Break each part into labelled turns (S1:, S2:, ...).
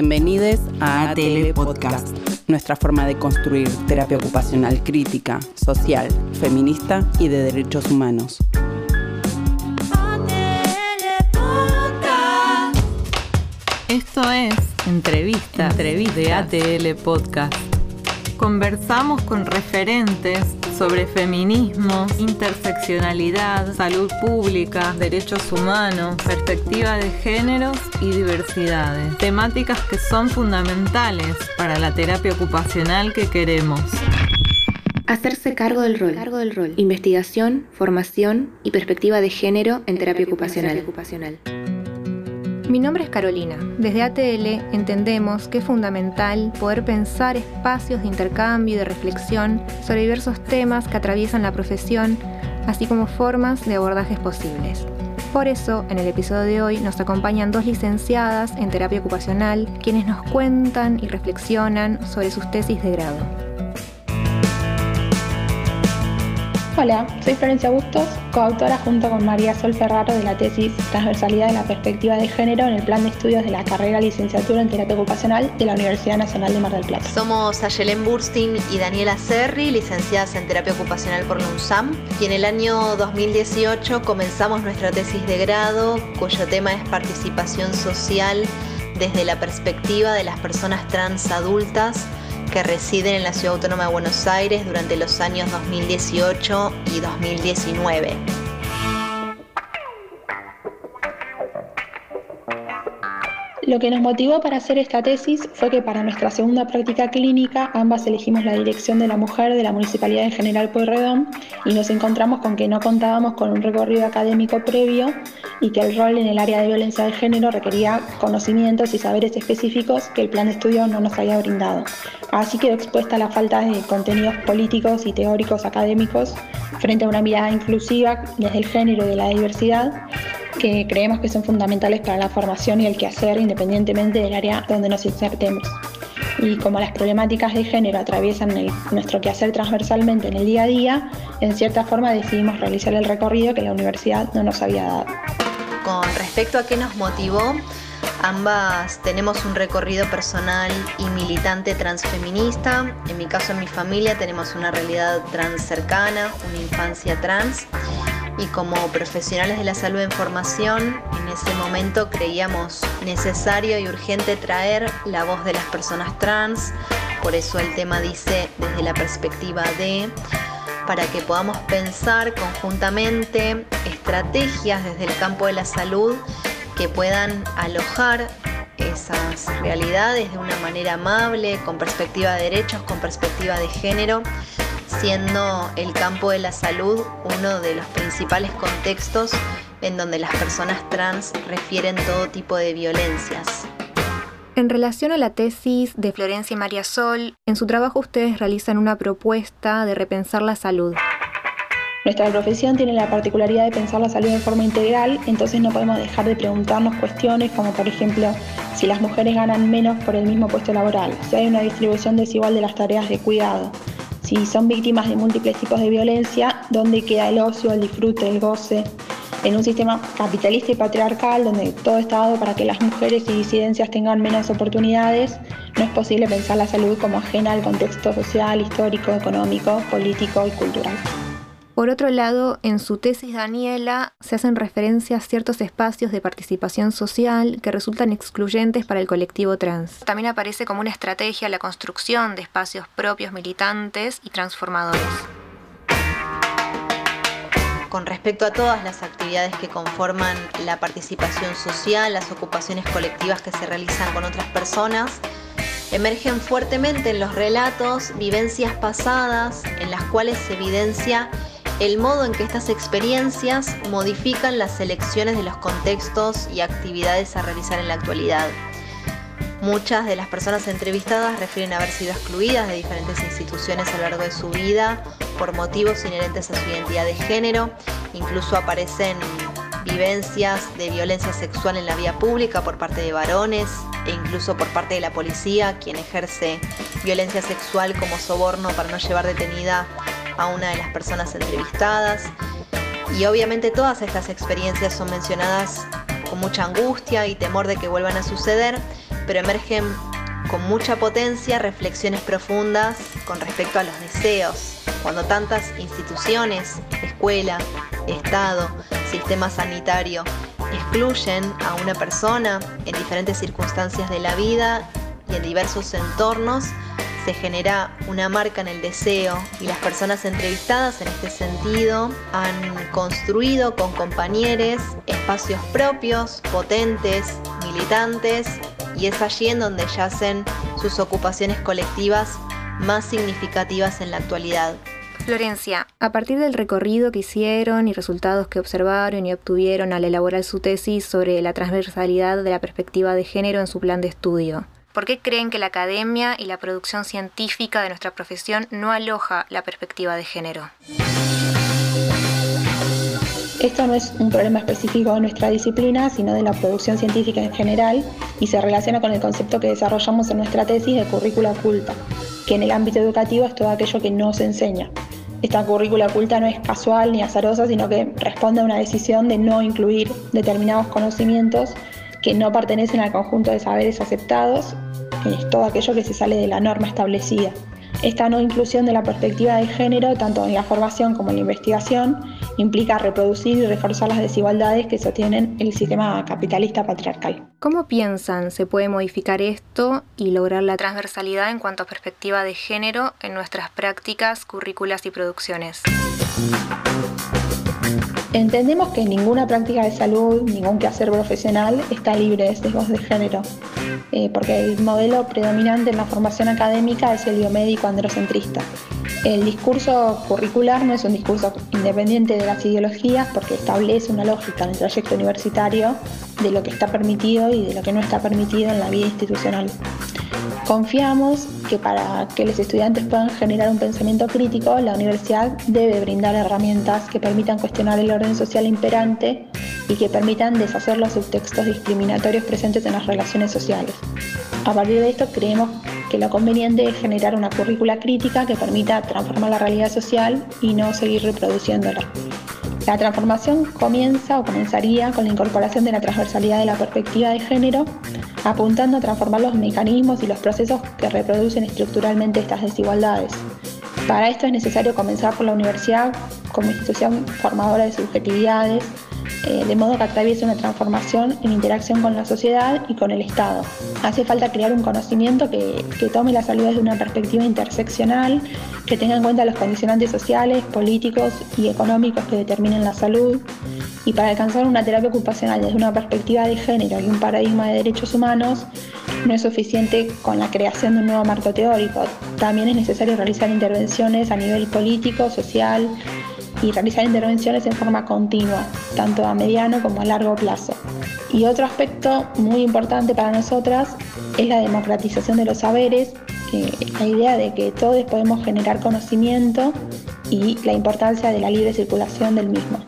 S1: Bienvenidos a ATL Podcast, nuestra forma de construir terapia ocupacional crítica, social, feminista y de derechos humanos.
S2: Esto es Entrevista, Entrevista de ATL Podcast. Conversamos con referentes sobre feminismo, interseccionalidad, salud pública, derechos humanos, perspectiva de géneros y diversidades. Temáticas que son fundamentales para la terapia ocupacional que queremos.
S3: Hacerse cargo del rol. Cargo del rol. Investigación, formación y perspectiva de género en terapia, ocupacional.
S4: Mi nombre es Carolina. Desde ATL entendemos que es fundamental poder pensar espacios de intercambio y de reflexión sobre diversos temas que atraviesan la profesión, así como formas de abordajes posibles. Por eso, en el episodio de hoy nos acompañan dos licenciadas en terapia ocupacional, quienes nos cuentan y reflexionan sobre sus tesis de grado.
S5: Hola, soy Florencia Bustos, coautora junto con María Sol Ferraro de la tesis Transversalidad de la Perspectiva de Género en el Plan de Estudios de la Carrera Licenciatura en Terapia Ocupacional de la Universidad Nacional de Mar del Plata.
S6: Somos Ayelen Burstin y Daniela Serri, licenciadas en Terapia Ocupacional por la UNSAM, y en el año 2018 comenzamos nuestra tesis de grado, cuyo tema es participación social desde la perspectiva de las personas trans adultas que residen en la Ciudad Autónoma de Buenos Aires durante los años 2018 y 2019.
S5: Lo que nos motivó para hacer esta tesis fue que para nuestra segunda práctica clínica ambas elegimos la dirección de la mujer de la Municipalidad de General Pueyrredón y nos encontramos con que no contábamos con un recorrido académico previo y que el rol en el área de violencia de género requería conocimientos y saberes específicos que el plan de estudio no nos había brindado. Así quedó expuesta la falta de contenidos políticos y teóricos académicos frente a una mirada inclusiva desde el género y de la diversidad que creemos que son fundamentales para la formación y el quehacer independientemente del área donde nos insertemos. Y como las problemáticas de género atraviesan nuestro quehacer transversalmente en el día a día, en cierta forma decidimos realizar el recorrido que la universidad no nos había dado.
S6: Con respecto a qué nos motivó, Ambas tenemos un recorrido personal y militante transfeminista. En mi caso, en mi familia, tenemos una realidad trans cercana, una infancia trans y como profesionales de la salud en formación, en ese momento creíamos necesario y urgente traer la voz de las personas trans, por eso el tema dice desde la perspectiva de, para que podamos pensar conjuntamente estrategias desde el campo de la salud que puedan alojar esas realidades de una manera amable, con perspectiva de derechos, con perspectiva de género siendo el campo de la salud uno de los principales contextos en donde las personas trans refieren todo tipo de violencias.
S4: En relación a la tesis de Florencia y María Sol, en su trabajo ustedes realizan una propuesta de repensar la salud.
S5: Nuestra profesión tiene la particularidad de pensar la salud de forma integral, entonces no podemos dejar de preguntarnos cuestiones como por ejemplo si las mujeres ganan menos por el mismo puesto laboral, si hay una distribución desigual de las tareas de cuidado, si son víctimas de múltiples tipos de violencia, ¿dónde queda el ocio, el disfrute, el goce? En un sistema capitalista y patriarcal donde todo está dado para que las mujeres y disidencias tengan menos oportunidades, no es posible pensar la salud como ajena al contexto social, histórico, económico, político y cultural.
S4: Por otro lado, en su tesis Daniela se hacen referencias a ciertos espacios de participación social que resultan excluyentes para el colectivo trans. También aparece como una estrategia la construcción de espacios propios militantes y transformadores.
S6: Con respecto a todas las actividades que conforman la participación social, las ocupaciones colectivas que se realizan con otras personas, emergen fuertemente en los relatos vivencias pasadas en las cuales se evidencia el modo en que estas experiencias modifican las selecciones de los contextos y actividades a realizar en la actualidad. Muchas de las personas entrevistadas refieren haber sido excluidas de diferentes instituciones a lo largo de su vida por motivos inherentes a su identidad de género. Incluso aparecen vivencias de violencia sexual en la vía pública por parte de varones e incluso por parte de la policía, quien ejerce violencia sexual como soborno para no llevar detenida a una de las personas entrevistadas. Y obviamente todas estas experiencias son mencionadas con mucha angustia y temor de que vuelvan a suceder, pero emergen con mucha potencia reflexiones profundas con respecto a los deseos, cuando tantas instituciones, escuela, Estado, sistema sanitario, excluyen a una persona en diferentes circunstancias de la vida y en diversos entornos, genera una marca en el deseo y las personas entrevistadas en este sentido han construido con compañeros espacios propios, potentes, militantes y es allí en donde yacen sus ocupaciones colectivas más significativas en la actualidad.
S4: Florencia, a partir del recorrido que hicieron y resultados que observaron y obtuvieron al elaborar su tesis sobre la transversalidad de la perspectiva de género en su plan de estudio, ¿por qué creen que la academia y la producción científica de nuestra profesión no aloja la perspectiva de género?
S5: Esto no es un problema específico de nuestra disciplina, sino de la producción científica en general y se relaciona con el concepto que desarrollamos en nuestra tesis de currícula oculta, que en el ámbito educativo es todo aquello que no se enseña. Esta currícula oculta no es casual ni azarosa, sino que responde a una decisión de no incluir determinados conocimientos que no pertenecen al conjunto de saberes aceptados, es todo aquello que se sale de la norma establecida. Esta no inclusión de la perspectiva de género, tanto en la formación como en la investigación, implica reproducir y reforzar las desigualdades que sostienen el sistema capitalista patriarcal.
S4: ¿Cómo piensan se puede modificar esto y lograr la transversalidad en cuanto a perspectiva de género en nuestras prácticas, currículas y producciones?
S5: Entendemos que ninguna práctica de salud, ningún quehacer profesional está libre de sesgos de género, eh, porque el modelo predominante en la formación académica es el biomédico androcentrista. El discurso curricular no es un discurso independiente de las ideologías porque establece una lógica en el trayecto universitario de lo que está permitido y de lo que no está permitido en la vida institucional. Confiamos que para que los estudiantes puedan generar un pensamiento crítico, la universidad debe brindar herramientas que permitan cuestionar el orden social imperante y que permitan deshacer los subtextos discriminatorios presentes en las relaciones sociales. A partir de esto creemos que lo conveniente es generar una currícula crítica que permita transformar la realidad social y no seguir reproduciéndola. La transformación comienza o comenzaría con la incorporación de la transversalidad de la perspectiva de género, apuntando a transformar los mecanismos y los procesos que reproducen estructuralmente estas desigualdades. Para esto es necesario comenzar por la universidad como institución formadora de subjetividades, eh, de modo que atraviese una transformación en interacción con la sociedad y con el Estado. Hace falta crear un conocimiento que, tome la salud desde una perspectiva interseccional, que tenga en cuenta los condicionantes sociales, políticos y económicos que determinan la salud. Y para alcanzar una terapia ocupacional desde una perspectiva de género y un paradigma de derechos humanos, no es suficiente con la creación de un nuevo marco teórico. También es necesario realizar intervenciones a nivel político, social y realizar intervenciones en forma continua, tanto a mediano como a largo plazo. Y otro aspecto muy importante para nosotras es la democratización de los saberes, eh, la idea de que todos podemos generar conocimiento y la importancia de la libre circulación del mismo.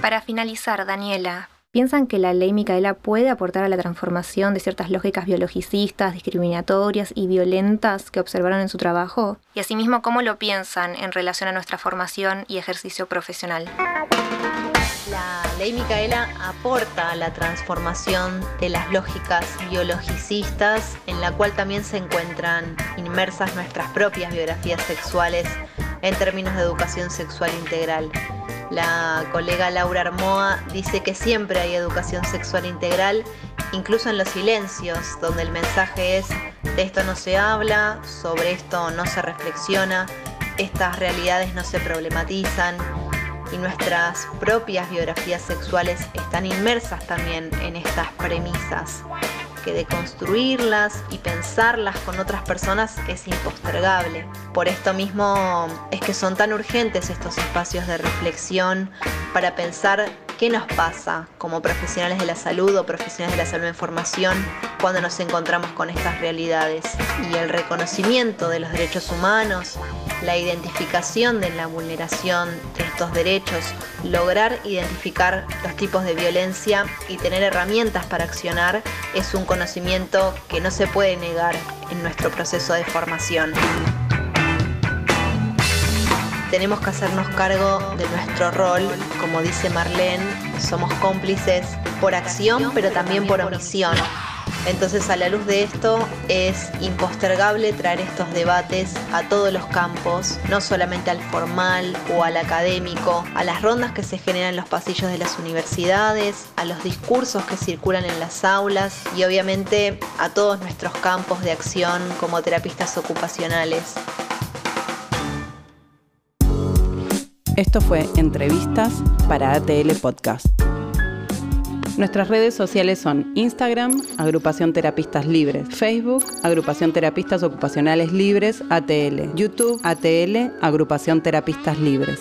S4: Para finalizar, Daniela, ¿Piensan que la ley Micaela puede aportar a la transformación de ciertas lógicas biologicistas, discriminatorias y violentas que observaron en su trabajo? Y asimismo, ¿cómo lo piensan en relación a nuestra formación y ejercicio profesional?
S6: La ley Micaela aporta a la transformación de las lógicas biologicistas, en la cual también se encuentran inmersas nuestras propias biografías sexuales en términos de educación sexual integral. La colega Laura Armoa dice que siempre hay educación sexual integral, incluso en los silencios, donde el mensaje es, de esto no se habla, sobre esto no se reflexiona, estas realidades no se problematizan y nuestras propias biografías sexuales están inmersas también en estas premisas que deconstruirlas y pensarlas con otras personas es impostergable. Por esto mismo es que son tan urgentes estos espacios de reflexión para pensar qué nos pasa como profesionales de la salud o profesionales de la salud en formación cuando nos encontramos con estas realidades. Y el reconocimiento de los derechos humanos, la identificación de la vulneración de estos derechos, lograr identificar los tipos de violencia y tener herramientas para accionar es un conocimiento que no se puede negar en nuestro proceso de formación. Tenemos que hacernos cargo de nuestro rol, como dice Marlene, somos cómplices por acción pero también por omisión Entonces a la luz de esto es impostergable traer estos debates a todos los campos, no solamente al formal o al académico, a las rondas que se generan en los pasillos de las universidades, a los discursos que circulan en las aulas y obviamente a todos nuestros campos de acción como terapistas ocupacionales.
S1: Esto fue Entrevistas para ATL Podcast. Nuestras redes sociales son Instagram, Agrupación Terapistas Libres, Facebook, Agrupación Terapistas Ocupacionales Libres, ATL, YouTube, ATL, Agrupación Terapistas Libres.